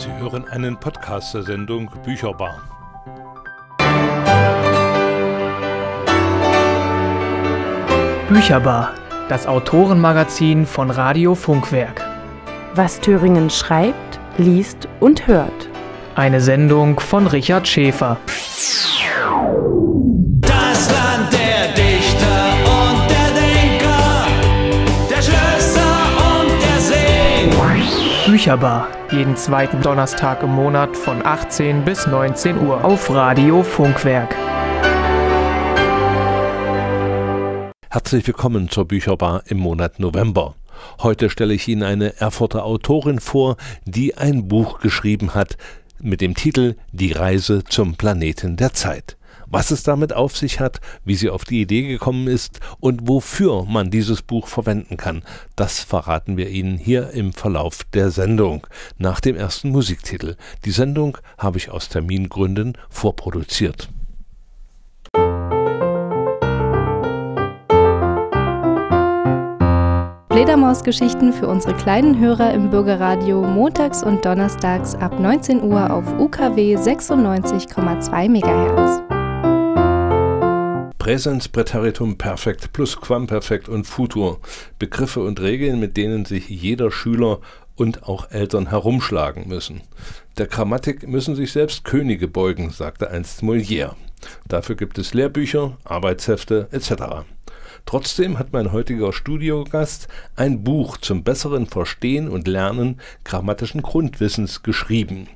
Sie hören einen Podcast der Sendung Bücherbar. Bücherbar, das Autorenmagazin von Radio Funkwerk. Was Thüringen schreibt, liest und hört. Eine Sendung von Richard Schäfer. Bücherbar, jeden zweiten Donnerstag im Monat von 18 bis 19 Uhr auf Radio Funkwerk. Herzlich willkommen zur Bücherbar im Monat November. Heute stelle ich Ihnen eine Erfurter Autorin vor, die ein Buch geschrieben hat mit dem Titel Die Reise zum Planeten der Zeit. Was es damit auf sich hat, wie sie auf die Idee gekommen ist und wofür man dieses Buch verwenden kann, das verraten wir Ihnen hier im Verlauf der Sendung nach dem ersten Musiktitel. Die Sendung habe ich aus Termingründen vorproduziert. Fledermausgeschichten für unsere kleinen Hörer im Bürgerradio montags und donnerstags ab 19 Uhr auf UKW 96,2 MHz. Präsens, Präteritum, Perfekt plus Quamperfekt und Futur. Begriffe und Regeln, mit denen sich jeder Schüler und auch Eltern herumschlagen müssen. Der Grammatik müssen sich selbst Könige beugen, sagte einst Molière. Dafür gibt es Lehrbücher, Arbeitshefte etc. Trotzdem hat mein heutiger Studiogast ein Buch zum besseren Verstehen und Lernen grammatischen Grundwissens geschrieben.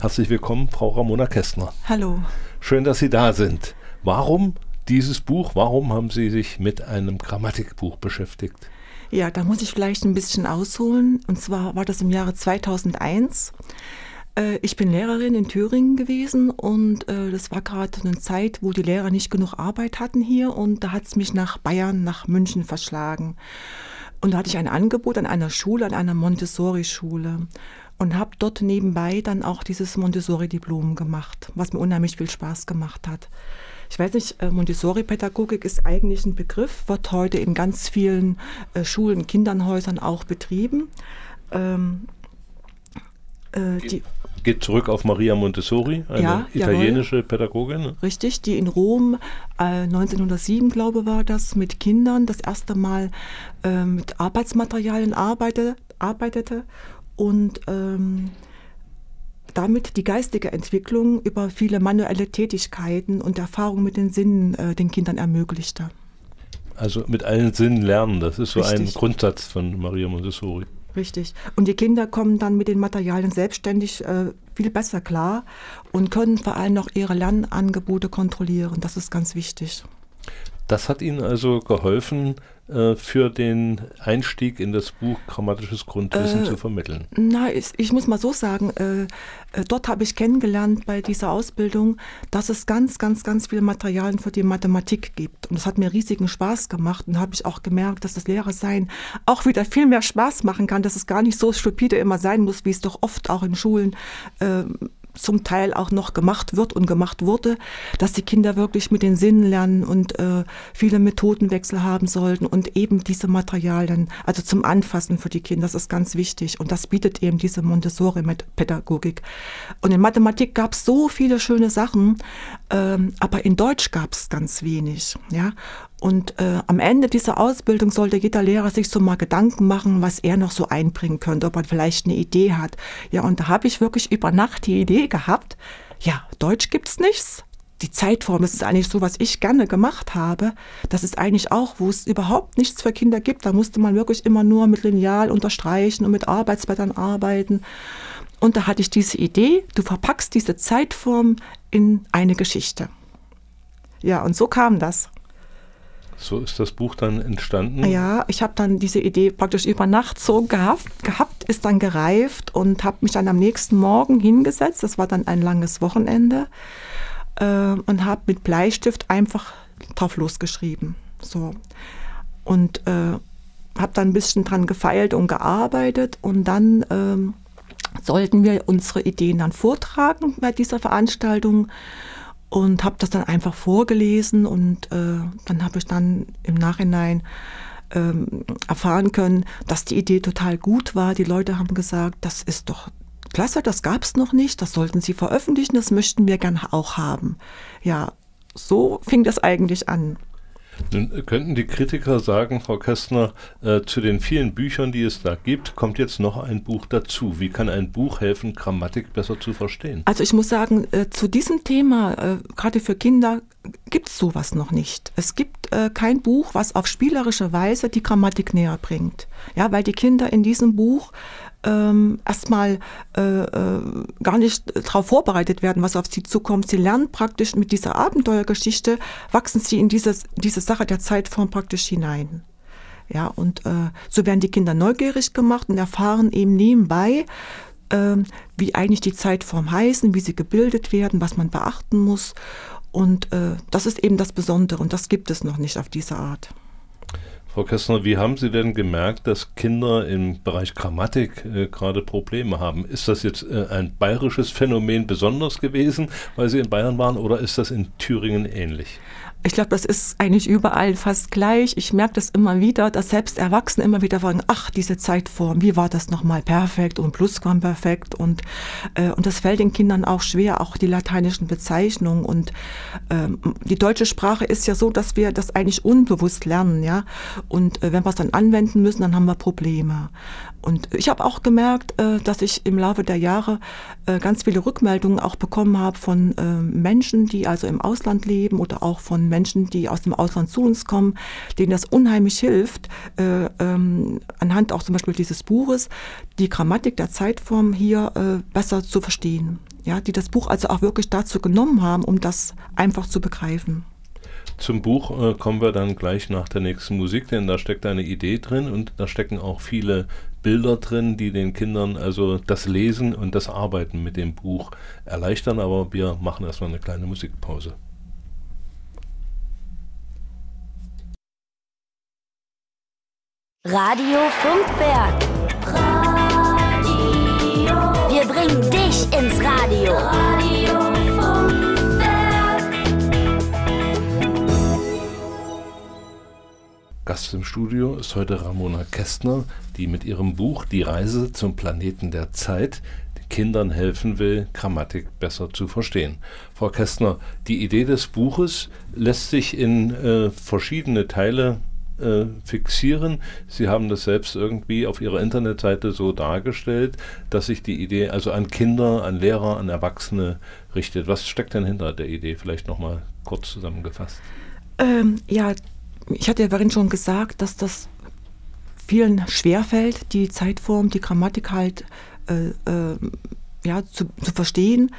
Herzlich willkommen, Frau Ramona Kästner. Hallo. Schön, dass Sie da sind. Warum dieses Buch? Warum haben Sie sich mit einem Grammatikbuch beschäftigt? Ja, da muss ich vielleicht ein bisschen ausholen. Und zwar war das im Jahre 2001. Äh, Ich bin Lehrerin in Thüringen gewesen und äh, das war gerade eine Zeit, wo die Lehrer nicht genug Arbeit hatten hier und da hat es mich nach Bayern, nach München verschlagen. Und da hatte ich ein Angebot an einer Schule, an einer Montessori-Schule und habe dort nebenbei dann auch dieses Montessori-Diplom gemacht, was mir unheimlich viel Spaß gemacht hat. Ich weiß nicht, äh, Montessori-Pädagogik ist eigentlich ein Begriff, wird heute in ganz vielen äh, Schulen, Kindernhäusern auch betrieben. Ähm, äh, die, Geht zurück auf Maria Montessori, eine Ja, italienische Pädagogin. ne? Richtig, die in Rom äh, 1907, glaube war das, mit Kindern das erste Mal äh, mit Arbeitsmaterialien arbeite, arbeitete und ähm, damit die geistige Entwicklung über viele manuelle Tätigkeiten und Erfahrungen mit den Sinnen äh, den Kindern ermöglichte. Also mit allen Sinnen lernen, das ist so ein Richtig. Grundsatz von Maria Montessori. Richtig. Und die Kinder kommen dann mit den Materialien selbstständig äh, viel besser klar und können vor allem noch ihre Lernangebote kontrollieren. Das ist ganz wichtig. Das hat Ihnen also geholfen, äh, für den Einstieg in das Buch Grammatisches Grundwissen Äh, zu vermitteln. Na, ich, ich muss mal so sagen, äh, äh, dort habe ich kennengelernt bei dieser Ausbildung, dass es ganz, ganz, ganz viele Materialien für die Mathematik gibt. Und das hat mir riesigen Spaß gemacht. Und habe ich auch gemerkt, dass das Lehrersein auch wieder viel mehr Spaß machen kann, dass es gar nicht so stupide immer sein muss, wie es doch oft auch in Schulen äh, zum Teil auch noch gemacht wird und gemacht wurde, dass die Kinder wirklich mit den Sinnen lernen und äh, viele Methodenwechsel haben sollten und eben diese Materialien, also zum Anfassen für die Kinder, das ist ganz wichtig. Und das bietet eben diese Montessori-Pädagogik. Und in Mathematik gab es so viele schöne Sachen, ähm, aber in Deutsch gab es ganz wenig. Ja? Und äh, am Ende dieser Ausbildung sollte jeder Lehrer sich so mal Gedanken machen, was er noch so einbringen könnte, ob er vielleicht eine Idee hat. Ja, und da habe ich wirklich über Nacht die Idee gehabt, ja, Deutsch gibt's nichts. Die Zeitform, das ist eigentlich so, was ich gerne gemacht habe. Das ist eigentlich auch, wo es überhaupt nichts für Kinder gibt. Da musste man wirklich immer nur mit Lineal unterstreichen und mit Arbeitsblättern arbeiten. Und da hatte ich diese Idee, du verpackst diese Zeitform in eine Geschichte. Ja, und so kam das. So ist das Buch dann entstanden. Ja, ich habe dann diese Idee praktisch über Nacht so gehabt, gehabt ist dann gereift und habe mich dann am nächsten Morgen hingesetzt. Das war dann ein langes Wochenende äh, und habe mit Bleistift einfach drauf losgeschrieben. So und äh, habe dann ein bisschen dran gefeilt und gearbeitet und dann ähm, sollten wir unsere Ideen dann vortragen bei dieser Veranstaltung und habe das dann einfach vorgelesen und äh, dann habe ich dann im Nachhinein ähm, erfahren können, dass die Idee total gut war. Die Leute haben gesagt, das ist doch klasse, das gab es noch nicht, das sollten Sie veröffentlichen, das möchten wir gerne auch haben. Ja, so fing das eigentlich an. Nun könnten die Kritiker sagen, Frau Kästner, äh, zu den vielen Büchern, die es da gibt, kommt jetzt noch ein Buch dazu. Wie kann ein Buch helfen, Grammatik besser zu verstehen? Also ich muss sagen, äh, zu diesem Thema, äh, gerade für Kinder, gibt es sowas noch nicht. Es gibt äh, kein Buch, was auf spielerische Weise die Grammatik näher bringt. Ja, weil die Kinder in diesem Buch ähm, erstmal äh, äh, gar nicht darauf vorbereitet werden, was auf sie zukommt. Sie lernen praktisch mit dieser Abenteuergeschichte, wachsen sie in diese, diese Sache der Zeitform praktisch hinein. Ja, und äh, so werden die Kinder neugierig gemacht und erfahren eben nebenbei, äh, wie eigentlich die Zeitform heißen, wie sie gebildet werden, was man beachten muss. Und äh, das ist eben das Besondere und das gibt es noch nicht auf diese Art. Frau Kästner, wie haben Sie denn gemerkt, dass Kinder im Bereich Grammatik äh, gerade Probleme haben? Ist das jetzt äh, ein bayerisches Phänomen besonders gewesen, weil Sie in Bayern waren, oder ist das in Thüringen ähnlich? Ich glaube, das ist eigentlich überall fast gleich. Ich merke das immer wieder, dass selbst Erwachsene immer wieder fragen, ach, diese Zeitform, wie war das nochmal perfekt und Plusquamperfekt und, äh, und das fällt den Kindern auch schwer, auch die lateinischen Bezeichnungen und ähm, die deutsche Sprache ist ja so, dass wir das eigentlich unbewusst lernen, ja, und äh, wenn wir es dann anwenden müssen, dann haben wir Probleme. Und ich habe auch gemerkt, äh, dass ich im Laufe der Jahre äh, ganz viele Rückmeldungen auch bekommen habe von äh, Menschen, die also im Ausland leben oder auch von Menschen, die aus dem Ausland zu uns kommen, denen das unheimlich hilft, ähm, anhand auch zum Beispiel dieses Buches, die Grammatik der Zeitform hier besser zu verstehen. Ja, die das Buch also auch wirklich dazu genommen haben, um das einfach zu begreifen. Zum Buch äh, kommen wir dann gleich nach der nächsten Musik, denn da steckt eine Idee drin und da stecken auch viele Bilder drin, die den Kindern also das Lesen und das Arbeiten mit dem Buch erleichtern. Aber wir machen erstmal eine kleine Musikpause. Radio Funkwerk. Radio. Wir bringen dich ins Radio. Radio. Gast im Studio ist heute Ramona Kästner, die mit ihrem Buch Die Reise zum Planeten der Zeit Kindern helfen will, Grammatik besser zu verstehen. Frau Kästner, die Idee des Buches lässt sich in äh, verschiedene Teile äh, fixieren. Sie haben das selbst irgendwie auf Ihrer Internetseite so dargestellt, dass sich die Idee also an Kinder, an Lehrer, an Erwachsene richtet. Was steckt denn hinter der Idee? Vielleicht nochmal kurz zusammengefasst. Ähm, ja, ich hatte ja vorhin schon gesagt, dass das vielen schwerfällt, die Zeitform, die Grammatik halt äh, äh, ja, zu, zu, verstehen.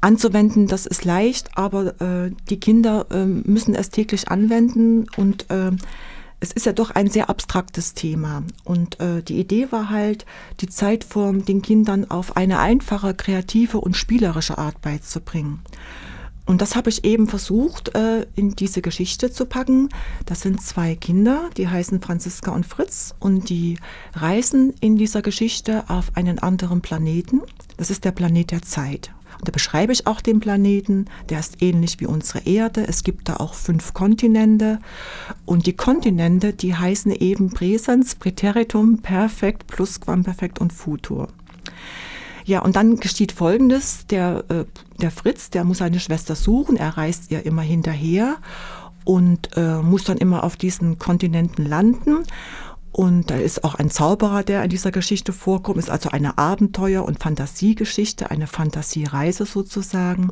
Anzuwenden, das ist leicht, aber äh, die Kinder äh, müssen es täglich anwenden und äh, es ist ja doch ein sehr abstraktes Thema. Und äh, die Idee war halt, die Zeitform den Kindern auf eine einfache, kreative und spielerische Art beizubringen. Und das habe ich eben versucht, äh, in diese Geschichte zu packen. Das sind zwei Kinder, die heißen Franziska und Fritz und die reisen in dieser Geschichte auf einen anderen Planeten. Das ist der Planet der Zeit. Und da beschreibe ich auch den Planeten. Der ist ähnlich wie unsere Erde. Es gibt da auch fünf Kontinente. Und die Kontinente, die heißen eben Präsens, Präteritum, Perfekt, Plusquamperfekt und Futur. Ja, und dann geschieht Folgendes. Der, äh, der Fritz, der muss seine Schwester suchen. Er reist ihr immer hinterher und äh, muss dann immer auf diesen Kontinenten landen. Und da ist auch ein Zauberer, der in dieser Geschichte vorkommt. Ist also eine Abenteuer- und Fantasiegeschichte, eine Fantasiereise sozusagen.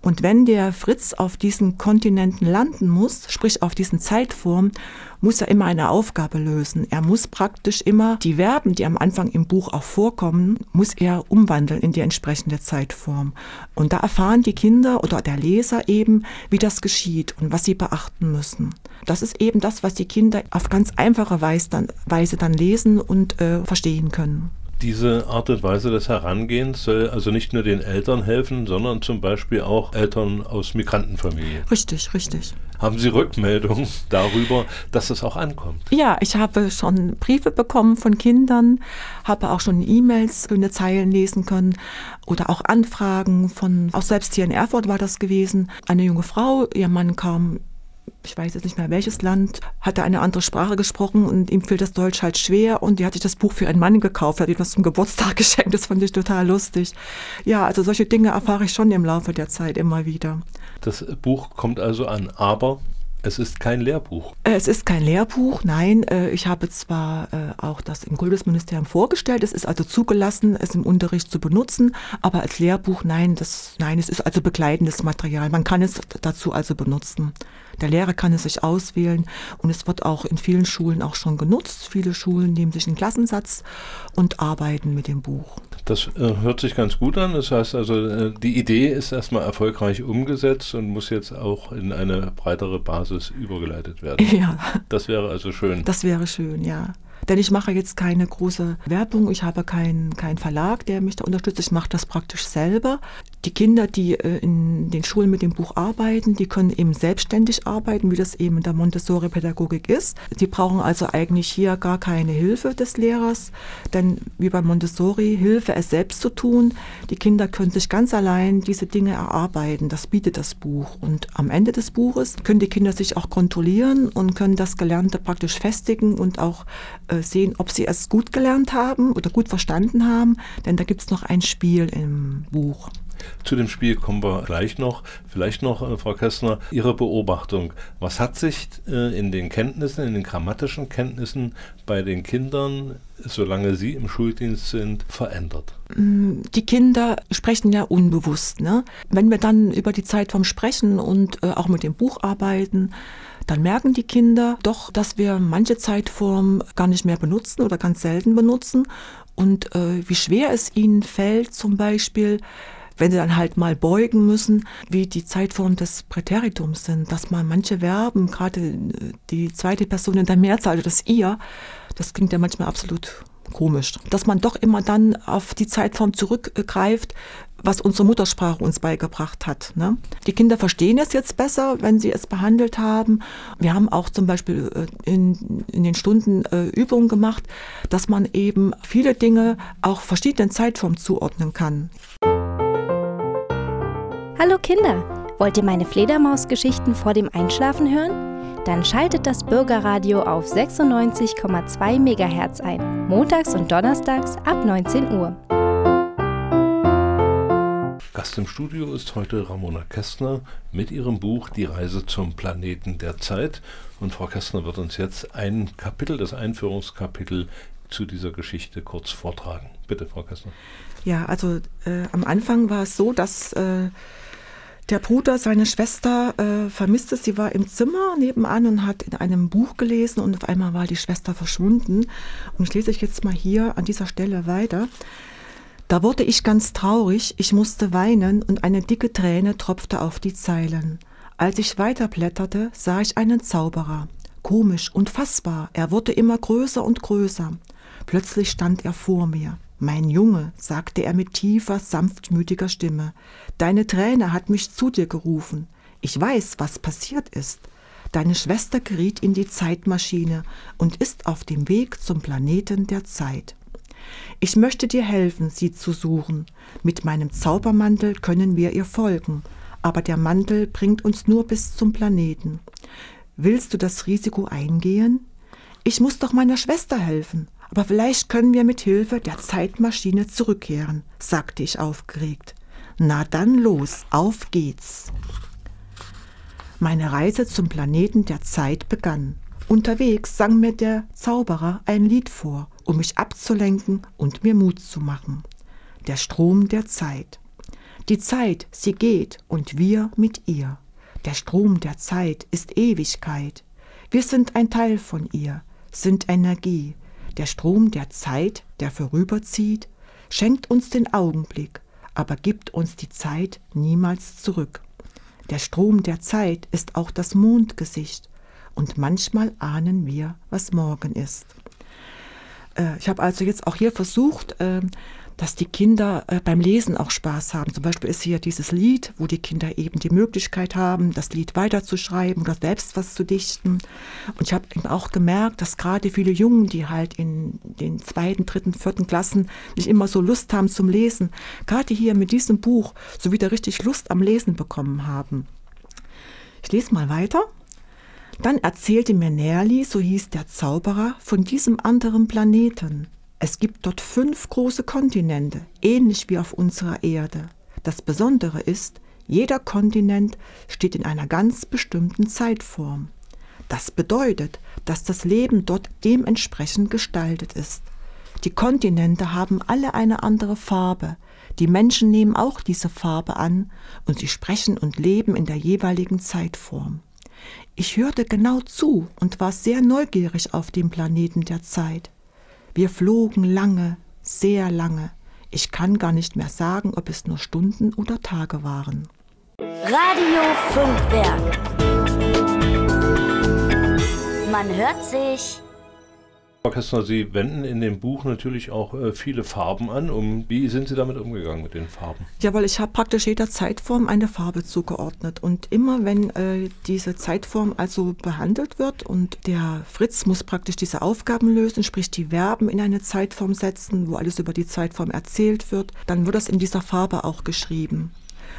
Und wenn der Fritz auf diesen Kontinenten landen muss, sprich auf diesen Zeitform, muss er immer eine Aufgabe lösen. Er muss praktisch immer die Verben, die am Anfang im Buch auch vorkommen, muss er umwandeln in die entsprechende Zeitform. Und da erfahren die Kinder oder der Leser eben, wie das geschieht und was sie beachten müssen. Das ist eben das, was die Kinder auf ganz einfache Weise dann, Weise dann lesen und äh, verstehen können. Diese Art und Weise des Herangehens soll also nicht nur den Eltern helfen, sondern zum Beispiel auch Eltern aus Migrantenfamilien. Richtig, richtig. Haben Sie Rückmeldungen darüber, dass es auch ankommt? Ja, ich habe schon Briefe bekommen von Kindern, habe auch schon E-Mails, schöne Zeilen lesen können oder auch Anfragen von, auch selbst hier in Erfurt war das gewesen. Eine junge Frau, ihr Mann kam ich weiß jetzt nicht mehr welches Land, hat er eine andere Sprache gesprochen und ihm fiel das Deutsch halt schwer und die hat sich das Buch für einen Mann gekauft, hat ihm das zum Geburtstag geschenkt, das fand ich total lustig. Ja, also solche Dinge erfahre ich schon im Laufe der Zeit immer wieder. Das Buch kommt also an, aber es ist kein Lehrbuch. Es ist kein Lehrbuch, nein. Äh, ich habe zwar äh, auch das im Kultusministerium vorgestellt, es ist also zugelassen, es im Unterricht zu benutzen, aber als Lehrbuch, nein, das, nein, es ist also begleitendes Material. Man kann es dazu also benutzen. Der Lehrer kann es sich auswählen und es wird auch in vielen Schulen auch schon genutzt. Viele Schulen nehmen sich einen Klassensatz und arbeiten mit dem Buch. Das äh, hört sich ganz gut an. Das heißt also, äh, die Idee ist erstmal erfolgreich umgesetzt und muss jetzt auch in eine breitere Basis übergeleitet werden. Ja. Das wäre also schön. Das wäre schön, ja. Denn ich mache jetzt keine große Werbung, ich habe keinen kein Verlag, der mich da unterstützt, ich mache das praktisch selber. Die Kinder, die äh, in den Schulen mit dem Buch arbeiten, die können eben selbstständig arbeiten, wie das eben in der Montessori-Pädagogik ist. Die brauchen also eigentlich hier gar keine Hilfe des Lehrers, denn wie bei Montessori, Hilfe es selbst zu tun. Die Kinder können sich ganz allein diese Dinge erarbeiten, das bietet das Buch. Und am Ende des Buches können die Kinder sich auch kontrollieren und können das Gelernte praktisch festigen und auch äh, sehen, ob sie es gut gelernt haben oder gut verstanden haben, denn da gibt es noch ein Spiel im Buch. Zu dem Spiel kommen wir gleich noch. Vielleicht noch, äh, Frau Kästner, Ihre Beobachtung. Was hat sich äh, in den Kenntnissen, in den grammatischen Kenntnissen bei den Kindern, solange Sie im Schuldienst sind, verändert? Mm, die Kinder sprechen ja unbewusst. Ne? Wenn wir dann über die Zeit vom Sprechen und äh, auch mit dem Buch arbeiten, dann merken die Kinder doch, dass wir manche Zeitform gar nicht mehr benutzen oder ganz selten benutzen und äh, wie schwer es ihnen fällt, zum Beispiel, wenn sie dann halt mal beugen müssen, wie die Zeitform des Präteritums sind, dass man manche Verben, gerade äh, die zweite Person in der Mehrzahl, also das ihr, das klingt ja manchmal absolut komisch, dass man doch immer dann auf die Zeitform zurückgreift, was unsere Muttersprache uns beigebracht hat. Ne? Die Kinder verstehen es jetzt besser, wenn sie es behandelt haben. Wir haben auch zum Beispiel äh, in, in den Stunden äh, Übungen gemacht, dass man eben viele Dinge auch verschiedenen Zeitformen zuordnen kann. Hallo Kinder, wollt ihr meine Fledermaus-Geschichten vor dem Einschlafen hören? Dann schaltet das Bürgerradio auf 96,2 MHz ein, montags und donnerstags ab 19 Uhr. Gast im Studio ist heute Ramona Kästner mit ihrem Buch Die Reise zum Planeten der Zeit. Und Frau Kästner wird uns jetzt ein Kapitel, das Einführungskapitel zu dieser Geschichte kurz vortragen. Bitte, Frau Kästner. Ja, also äh, am Anfang war es so, dass äh, der Bruder seine Schwester äh, vermisste. Sie war im Zimmer nebenan und hat in einem Buch gelesen und auf einmal war die Schwester verschwunden. Und ich lese ich jetzt mal hier an dieser Stelle weiter. Da wurde ich ganz traurig, ich musste weinen und eine dicke Träne tropfte auf die Zeilen. Als ich weiterblätterte, sah ich einen Zauberer. Komisch, unfassbar, er wurde immer größer und größer. Plötzlich stand er vor mir. Mein Junge, sagte er mit tiefer, sanftmütiger Stimme, deine Träne hat mich zu dir gerufen. Ich weiß, was passiert ist. Deine Schwester geriet in die Zeitmaschine und ist auf dem Weg zum Planeten der Zeit. Ich möchte dir helfen, sie zu suchen. Mit meinem Zaubermantel können wir ihr folgen, aber der Mantel bringt uns nur bis zum Planeten. Willst du das Risiko eingehen? Ich muss doch meiner Schwester helfen, aber vielleicht können wir mit Hilfe der Zeitmaschine zurückkehren, sagte ich aufgeregt. Na dann los, auf geht's. Meine Reise zum Planeten der Zeit begann. Unterwegs sang mir der Zauberer ein Lied vor, um mich abzulenken und mir Mut zu machen. Der Strom der Zeit. Die Zeit, sie geht und wir mit ihr. Der Strom der Zeit ist Ewigkeit. Wir sind ein Teil von ihr, sind Energie. Der Strom der Zeit, der vorüberzieht, schenkt uns den Augenblick, aber gibt uns die Zeit niemals zurück. Der Strom der Zeit ist auch das Mondgesicht, und manchmal ahnen wir, was morgen ist. Äh, ich habe also jetzt auch hier versucht, ähm, dass die Kinder äh, beim Lesen auch Spaß haben. Zum Beispiel ist hier dieses Lied, wo die Kinder eben die Möglichkeit haben, das Lied weiterzuschreiben oder selbst was zu dichten. Und ich habe eben auch gemerkt, dass gerade viele Jungen, die halt in den zweiten, dritten, vierten Klassen nicht immer so Lust haben zum Lesen, gerade hier mit diesem Buch so wieder richtig Lust am Lesen bekommen haben. Ich lese mal weiter. Dann erzählte mir Nerli, so hieß der Zauberer, von diesem anderen Planeten. Es gibt dort fünf große Kontinente, ähnlich wie auf unserer Erde. Das Besondere ist, jeder Kontinent steht in einer ganz bestimmten Zeitform. Das bedeutet, dass das Leben dort dementsprechend gestaltet ist. Die Kontinente haben alle eine andere Farbe. Die Menschen nehmen auch diese Farbe an und sie sprechen und leben in der jeweiligen Zeitform. Ich hörte genau zu und war sehr neugierig auf dem Planeten der Zeit. Wir flogen lange, sehr lange. Ich kann gar nicht mehr sagen, ob es nur Stunden oder Tage waren. Radio Funkwerk. Man hört sich. Frau Kästner, Sie wenden in dem Buch natürlich auch äh, viele Farben an. Um, wie sind Sie damit umgegangen mit den Farben? Ja, weil ich habe praktisch jeder Zeitform eine Farbe zugeordnet. Und immer wenn äh, diese Zeitform also behandelt wird und der Fritz muss praktisch diese Aufgaben lösen, sprich die Verben in eine Zeitform setzen, wo alles über die Zeitform erzählt wird, dann wird das in dieser Farbe auch geschrieben.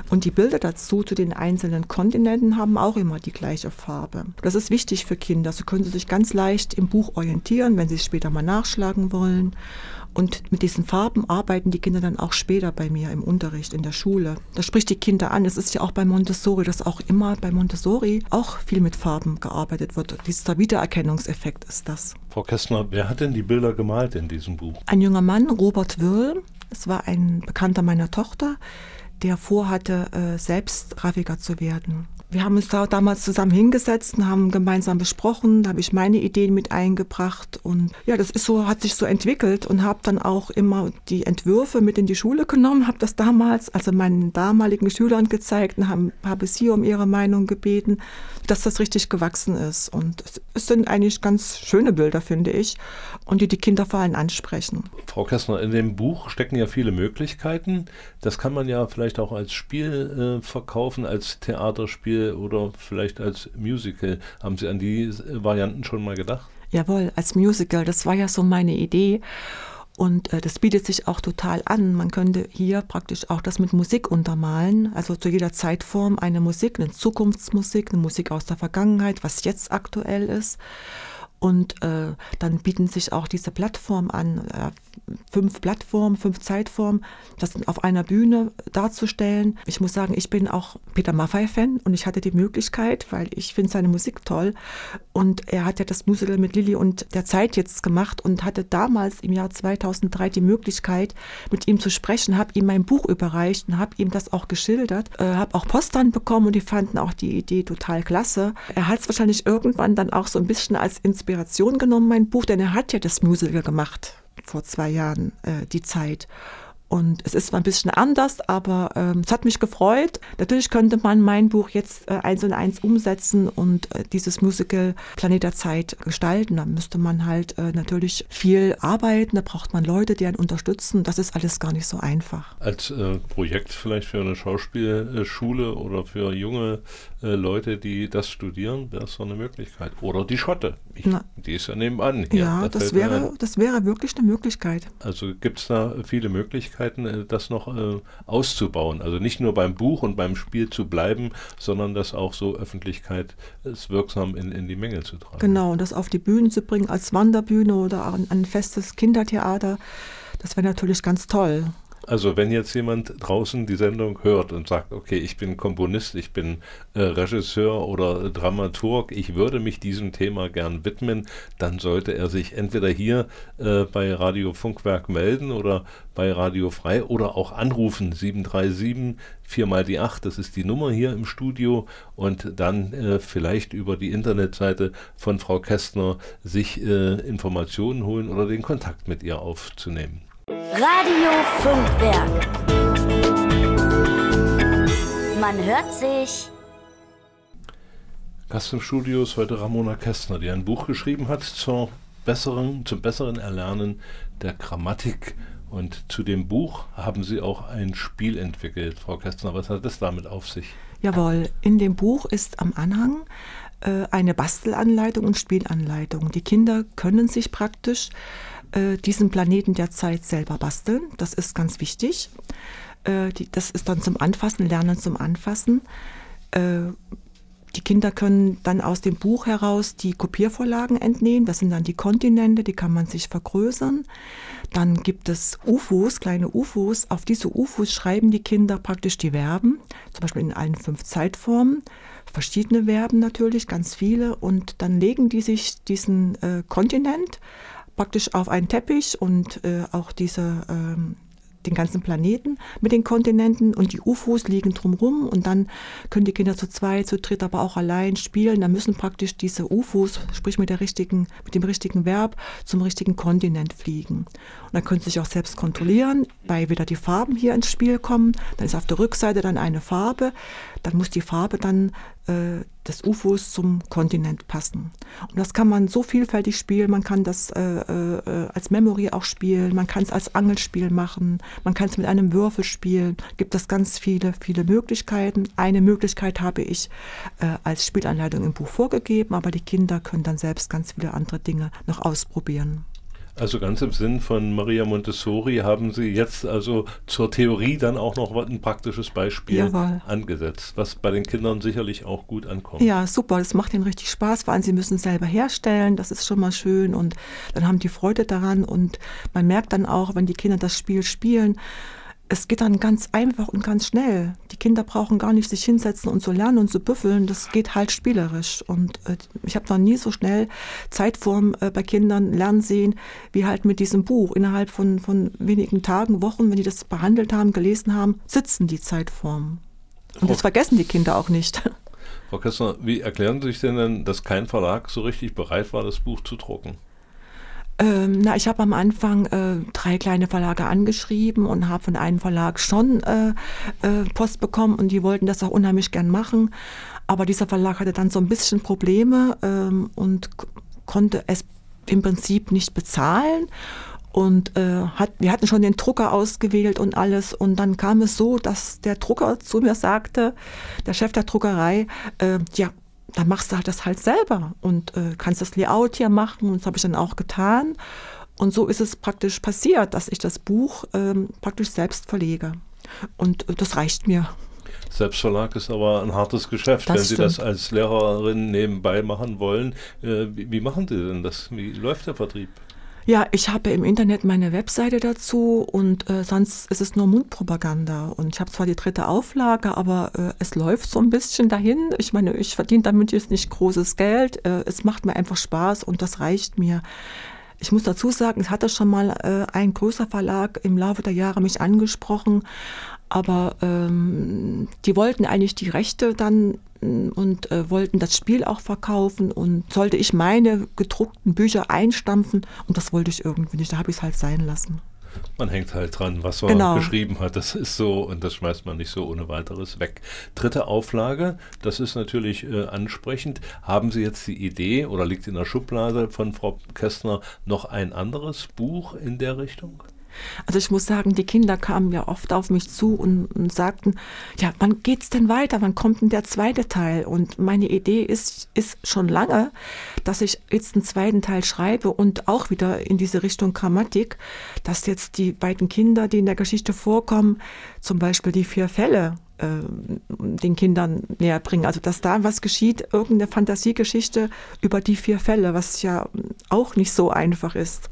Und die Bilder dazu zu den einzelnen Kontinenten haben auch immer die gleiche Farbe. Das ist wichtig für Kinder. So können sie sich ganz leicht im Buch orientieren, wenn sie es später mal nachschlagen wollen. Und mit diesen Farben arbeiten die Kinder dann auch später bei mir im Unterricht, in der Schule. Das spricht die Kinder an. Es ist ja auch bei Montessori, dass auch immer bei Montessori auch viel mit Farben gearbeitet wird. Dieser Wiedererkennungseffekt ist das. Frau Kästner, wer hat denn die Bilder gemalt in diesem Buch? Ein junger Mann, Robert Wirl, es war ein Bekannter meiner Tochter, der vorhatte, äh, selbst Grafiker zu werden. Wir haben uns da damals zusammen hingesetzt und haben gemeinsam besprochen. Da habe ich meine Ideen mit eingebracht und ja, das ist so, hat sich so entwickelt und habe dann auch immer die Entwürfe mit in die Schule genommen, habe das damals, also meinen damaligen Schülern gezeigt und habe, habe sie um ihre Meinung gebeten, dass das richtig gewachsen ist. Und es, sind eigentlich ganz schöne Bilder, finde ich, und die die Kinder vor allem ansprechen. Frau Kästner, in dem Buch stecken ja viele Möglichkeiten. Das kann man ja vielleicht auch als Spiel äh, verkaufen, als Theaterspiel oder vielleicht als Musical. Haben Sie an die Varianten schon mal gedacht? Jawohl, als Musical, das war ja so meine Idee. Und äh, das bietet sich auch total an. Man könnte hier praktisch auch das mit Musik untermalen, also zu jeder Zeitform eine Musik, eine Zukunftsmusik, eine Musik aus der Vergangenheit, was jetzt aktuell ist. Und äh, dann bieten sich auch diese Plattformen an, äh, fünf Plattformen, fünf Zeitformen, das auf einer Bühne darzustellen. Ich muss sagen, ich bin auch Peter Maffay-Fan und ich hatte die Möglichkeit, weil ich finde seine Musik toll. Und er hat ja das Musical mit Lilly und der Zeit jetzt gemacht und hatte damals im Jahr 2003 die Möglichkeit, mit ihm zu sprechen, habe ihm mein Buch überreicht und habe ihm das auch geschildert, äh, habe auch Post dann bekommen und die fanden auch die Idee total klasse. Er hat es wahrscheinlich irgendwann dann auch so ein bisschen als Inspiration Inspiration genommen, mein Buch, denn er hat ja das Musical gemacht vor zwei Jahren, äh, die Zeit. Und es ist zwar ein bisschen anders, aber ähm, es hat mich gefreut. Natürlich könnte man mein Buch jetzt äh, eins und eins umsetzen und äh, dieses Musical Planet der Zeit gestalten. Da müsste man halt äh, natürlich viel arbeiten, da braucht man Leute, die einen unterstützen. Das ist alles gar nicht so einfach. Als äh, Projekt vielleicht für eine Schauspielschule oder für junge äh, Leute, die das studieren, wäre es so eine Möglichkeit. Oder die Schotte. Ich, die ist ja nebenan. Hier. Ja, das, das wäre, das wäre wirklich eine Möglichkeit. Also gibt es da viele Möglichkeiten, äh, das noch äh, auszubauen. Also nicht nur beim Buch und beim Spiel zu bleiben, sondern das auch so öffentlichkeitswirksam in, in die Menge zu tragen. Genau, und das auf die Bühne zu bringen als Wanderbühne oder an ein festes Kindertheater. Das wäre natürlich ganz toll. Also wenn jetzt jemand draußen die Sendung hört und sagt, okay, ich bin Komponist, ich bin äh, Regisseur oder Dramaturg, ich würde mich diesem Thema gern widmen, dann sollte er sich entweder hier äh, bei Radio Funkwerk melden oder bei Radio Frei oder auch anrufen 737 4 mal die 8, das ist die Nummer hier im Studio und dann äh, vielleicht über die Internetseite von Frau Kästner sich äh, Informationen holen oder den Kontakt mit ihr aufzunehmen. Radio Funkwerk. Man hört sich. Gast im Studio ist heute Ramona Kästner, die ein Buch geschrieben hat zur besseren, zum besseren Erlernen der Grammatik. Und zu dem Buch haben Sie auch ein Spiel entwickelt, Frau Kästner. Was hat das damit auf sich? Jawohl, in dem Buch ist am Anhang äh, eine Bastelanleitung und Spielanleitung. Die Kinder können sich praktisch äh, diesen Planeten der Zeit selber basteln. Das ist ganz wichtig. Äh, die, das ist dann zum Anfassen, Lernen zum Anfassen. Äh, die Kinder können dann aus dem Buch heraus die Kopiervorlagen entnehmen. Das sind dann die Kontinente, die kann man sich vergrößern. Dann gibt es UFOs, kleine UFOs. Auf diese UFOs schreiben die Kinder praktisch die Verben, zum Beispiel in allen fünf Zeitformen. Verschiedene Verben natürlich, ganz viele. Und dann legen die sich diesen äh, Kontinent praktisch auf einen Teppich und äh, auch diese ähm, den ganzen Planeten mit den Kontinenten und die UFOs liegen drumherum und dann können die Kinder zu zweit, zu dritt, aber auch allein spielen. Dann müssen praktisch diese UFOs, sprich mit, der richtigen, mit dem richtigen Verb, zum richtigen Kontinent fliegen. Und dann können sie sich auch selbst kontrollieren, weil wieder die Farben hier ins Spiel kommen. Dann ist auf der Rückseite dann eine Farbe. Dann muss die Farbe dann äh, des UFOs zum Kontinent passen. Und das kann man so vielfältig spielen. Man kann das äh, äh, als Memory auch spielen, man kann es als Angelspiel machen, man kann es mit einem Würfel spielen. Gibt es ganz viele, viele Möglichkeiten. Eine Möglichkeit habe ich äh, als Spielanleitung im Buch vorgegeben, aber die Kinder können dann selbst ganz viele andere Dinge noch ausprobieren. Also ganz im Sinn von Maria Montessori haben Sie jetzt also zur Theorie dann auch noch ein praktisches Beispiel Jawohl. angesetzt, was bei den Kindern sicherlich auch gut ankommt. Ja, super, das macht ihnen richtig Spaß, vor allem sie müssen es selber herstellen, das ist schon mal schön und dann haben die Freude daran und man merkt dann auch, wenn die Kinder das Spiel spielen, es geht dann ganz einfach und ganz schnell. Die Kinder brauchen gar nicht sich hinsetzen und so lernen und so büffeln. Das geht halt spielerisch. Und äh, ich habe noch nie so schnell Zeitform äh, bei Kindern lernen sehen, wie halt mit diesem Buch. Innerhalb von, von wenigen Tagen, Wochen, wenn die das behandelt haben, gelesen haben, sitzen die Zeitformen. Und das vergessen die Kinder auch nicht. Frau Kessler, wie erklären Sie sich denn, denn, dass kein Verlag so richtig bereit war, das Buch zu drucken? Ähm, na, ich habe am Anfang äh, drei kleine Verlage angeschrieben und habe von einem Verlag schon äh, äh, Post bekommen und die wollten das auch unheimlich gern machen. Aber dieser Verlag hatte dann so ein bisschen Probleme ähm, und konnte es im Prinzip nicht bezahlen und äh, hat, wir hatten schon den Drucker ausgewählt und alles und dann kam es so, dass der Drucker zu mir sagte, der Chef der Druckerei, äh, ja, dann machst du halt das halt selber und äh, kannst das Layout hier machen. Und das habe ich dann auch getan. Und so ist es praktisch passiert, dass ich das Buch ähm, praktisch selbst verlege. Und äh, das reicht mir. Selbstverlag ist aber ein hartes Geschäft. Das Wenn Sie das als Lehrerin nebenbei machen wollen, äh, wie, wie machen Sie denn das? Wie läuft der Vertrieb? Ja, ich habe im Internet meine Webseite dazu und äh, sonst ist es nur Mundpropaganda. Und ich habe zwar die dritte Auflage, aber äh, es läuft so ein bisschen dahin. Ich meine, ich verdiene damit jetzt nicht großes Geld. Äh, es macht mir einfach Spaß und das reicht mir. Ich muss dazu sagen, es hatte schon mal äh, ein größer Verlag im Laufe der Jahre mich angesprochen, aber ähm, die wollten eigentlich die Rechte dann und äh, wollten das Spiel auch verkaufen und sollte ich meine gedruckten Bücher einstampfen und das wollte ich irgendwie nicht, da habe ich es halt sein lassen. Man hängt halt dran, was man genau. geschrieben hat, das ist so und das schmeißt man nicht so ohne weiteres weg. Dritte Auflage, das ist natürlich äh, ansprechend. Haben Sie jetzt die Idee oder liegt in der Schublade von Frau Kästner noch ein anderes Buch in der Richtung? Also ich muss sagen, die Kinder kamen ja oft auf mich zu und, und sagten, ja, wann geht's denn weiter? Wann kommt denn der zweite Teil? Und meine Idee ist, ist schon lange, dass ich jetzt einen zweiten Teil schreibe und auch wieder in diese Richtung Grammatik, dass jetzt die beiden Kinder, die in der Geschichte vorkommen, zum Beispiel die vier Fälle, äh, den Kindern näher bringen. Also dass da was geschieht, irgendeine Fantasiegeschichte über die vier Fälle, was ja auch nicht so einfach ist.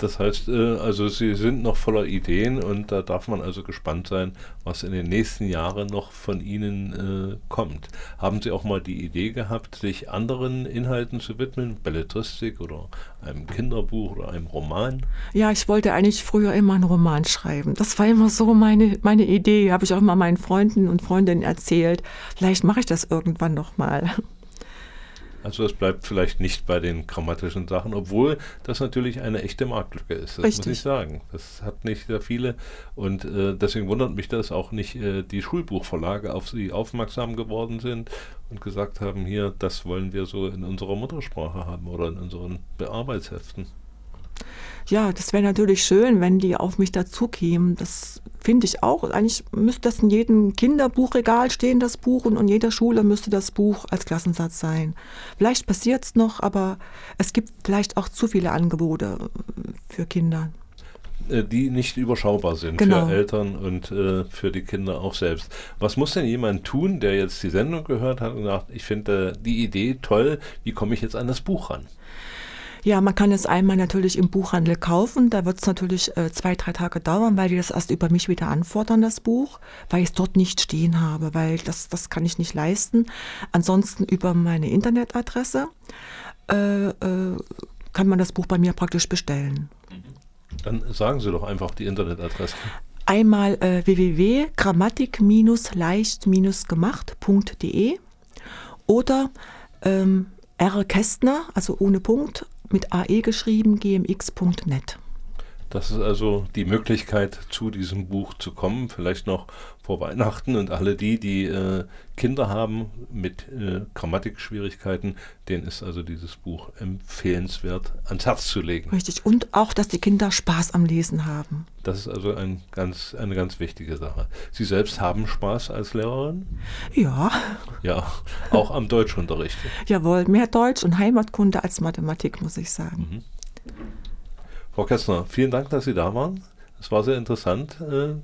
Das heißt, äh, also Sie sind noch voller Ideen und da darf man also gespannt sein, was in den nächsten Jahren noch von Ihnen äh, kommt. Haben Sie auch mal die Idee gehabt, sich anderen Inhalten zu widmen, Belletristik oder einem Kinderbuch oder einem Roman? Ja, ich wollte eigentlich früher immer einen Roman schreiben. Das war immer so meine, meine Idee, habe ich auch immer meinen Freunden und Freundinnen erzählt. Vielleicht mache ich das irgendwann noch mal. Also es bleibt vielleicht nicht bei den grammatischen Sachen, obwohl das natürlich eine echte Marktlücke ist. Das Richtig. muss ich sagen. Das hat nicht sehr viele und äh, deswegen wundert mich, dass auch nicht äh, die Schulbuchverlage auf sie aufmerksam geworden sind und gesagt haben, hier, das wollen wir so in unserer Muttersprache haben oder in unseren Bearbeitsheften ja, das wäre natürlich schön, wenn die auf mich dazu kämen. Das finde ich auch. Eigentlich müsste das in jedem Kinderbuchregal stehen, das Buch, und in jeder Schule müsste das Buch als Klassensatz sein. Vielleicht passiert es noch, aber es gibt vielleicht auch zu viele Angebote für Kinder. äh, die nicht überschaubar sind Genau. für Eltern und äh, für die Kinder auch selbst. Was muss denn jemand tun, der jetzt die Sendung gehört hat und sagt, ich finde äh, die Idee toll, wie komme ich jetzt an das Buch ran? Ja, man kann es einmal natürlich im Buchhandel kaufen. Da wird es natürlich äh, zwei, drei Tage dauern, weil die das erst über mich wieder anfordern, das Buch, weil ich es dort nicht stehen habe, weil das, das kann ich nicht leisten. Ansonsten über meine Internetadresse äh, äh, kann man das Buch bei mir praktisch bestellen. Dann sagen Sie doch einfach die Internetadresse. Einmal äh, www.grammatik-leicht-gemacht.de oder ähm, R. Kästner, also ohne Punkt, mit AE geschrieben, gmx.net. Das ist also die Möglichkeit, zu diesem Buch zu kommen, vielleicht noch vor Weihnachten. Und alle die, die äh, Kinder haben mit äh, Grammatikschwierigkeiten, denen ist also dieses Buch empfehlenswert ans Herz zu legen. Richtig. Und auch, dass die Kinder Spaß am Lesen haben. Das ist also ein ganz, eine ganz wichtige Sache. Sie selbst haben Spaß als Lehrerin? Ja, Ja, auch am Deutschunterricht. jawohl, mehr Deutsch und Heimatkunde als Mathematik, muss ich sagen. Frau Kästner, vielen Dank, dass Sie da waren. Es war sehr interessant, äh,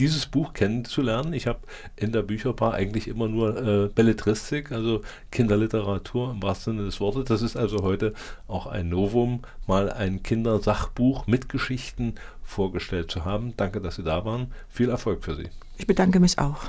dieses Buch kennenzulernen. Ich habe in der Bücherbar eigentlich immer nur äh, Belletristik, also Kinderliteratur im wahrsten Sinne des Wortes. Das ist also heute auch ein Novum, mal ein Kindersachbuch mit Geschichten vorgestellt zu haben. Danke, dass Sie da waren. Viel Erfolg für Sie. Ich bedanke mich auch.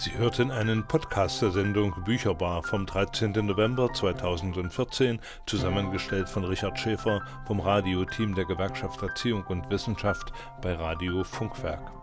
Sie hörten einen Podcast der Sendung Bücherbar vom 13. November 2014, zusammengestellt von Richard Schäfer vom Radioteam der Gewerkschaft Erziehung und Wissenschaft bei Radio Funkwerk.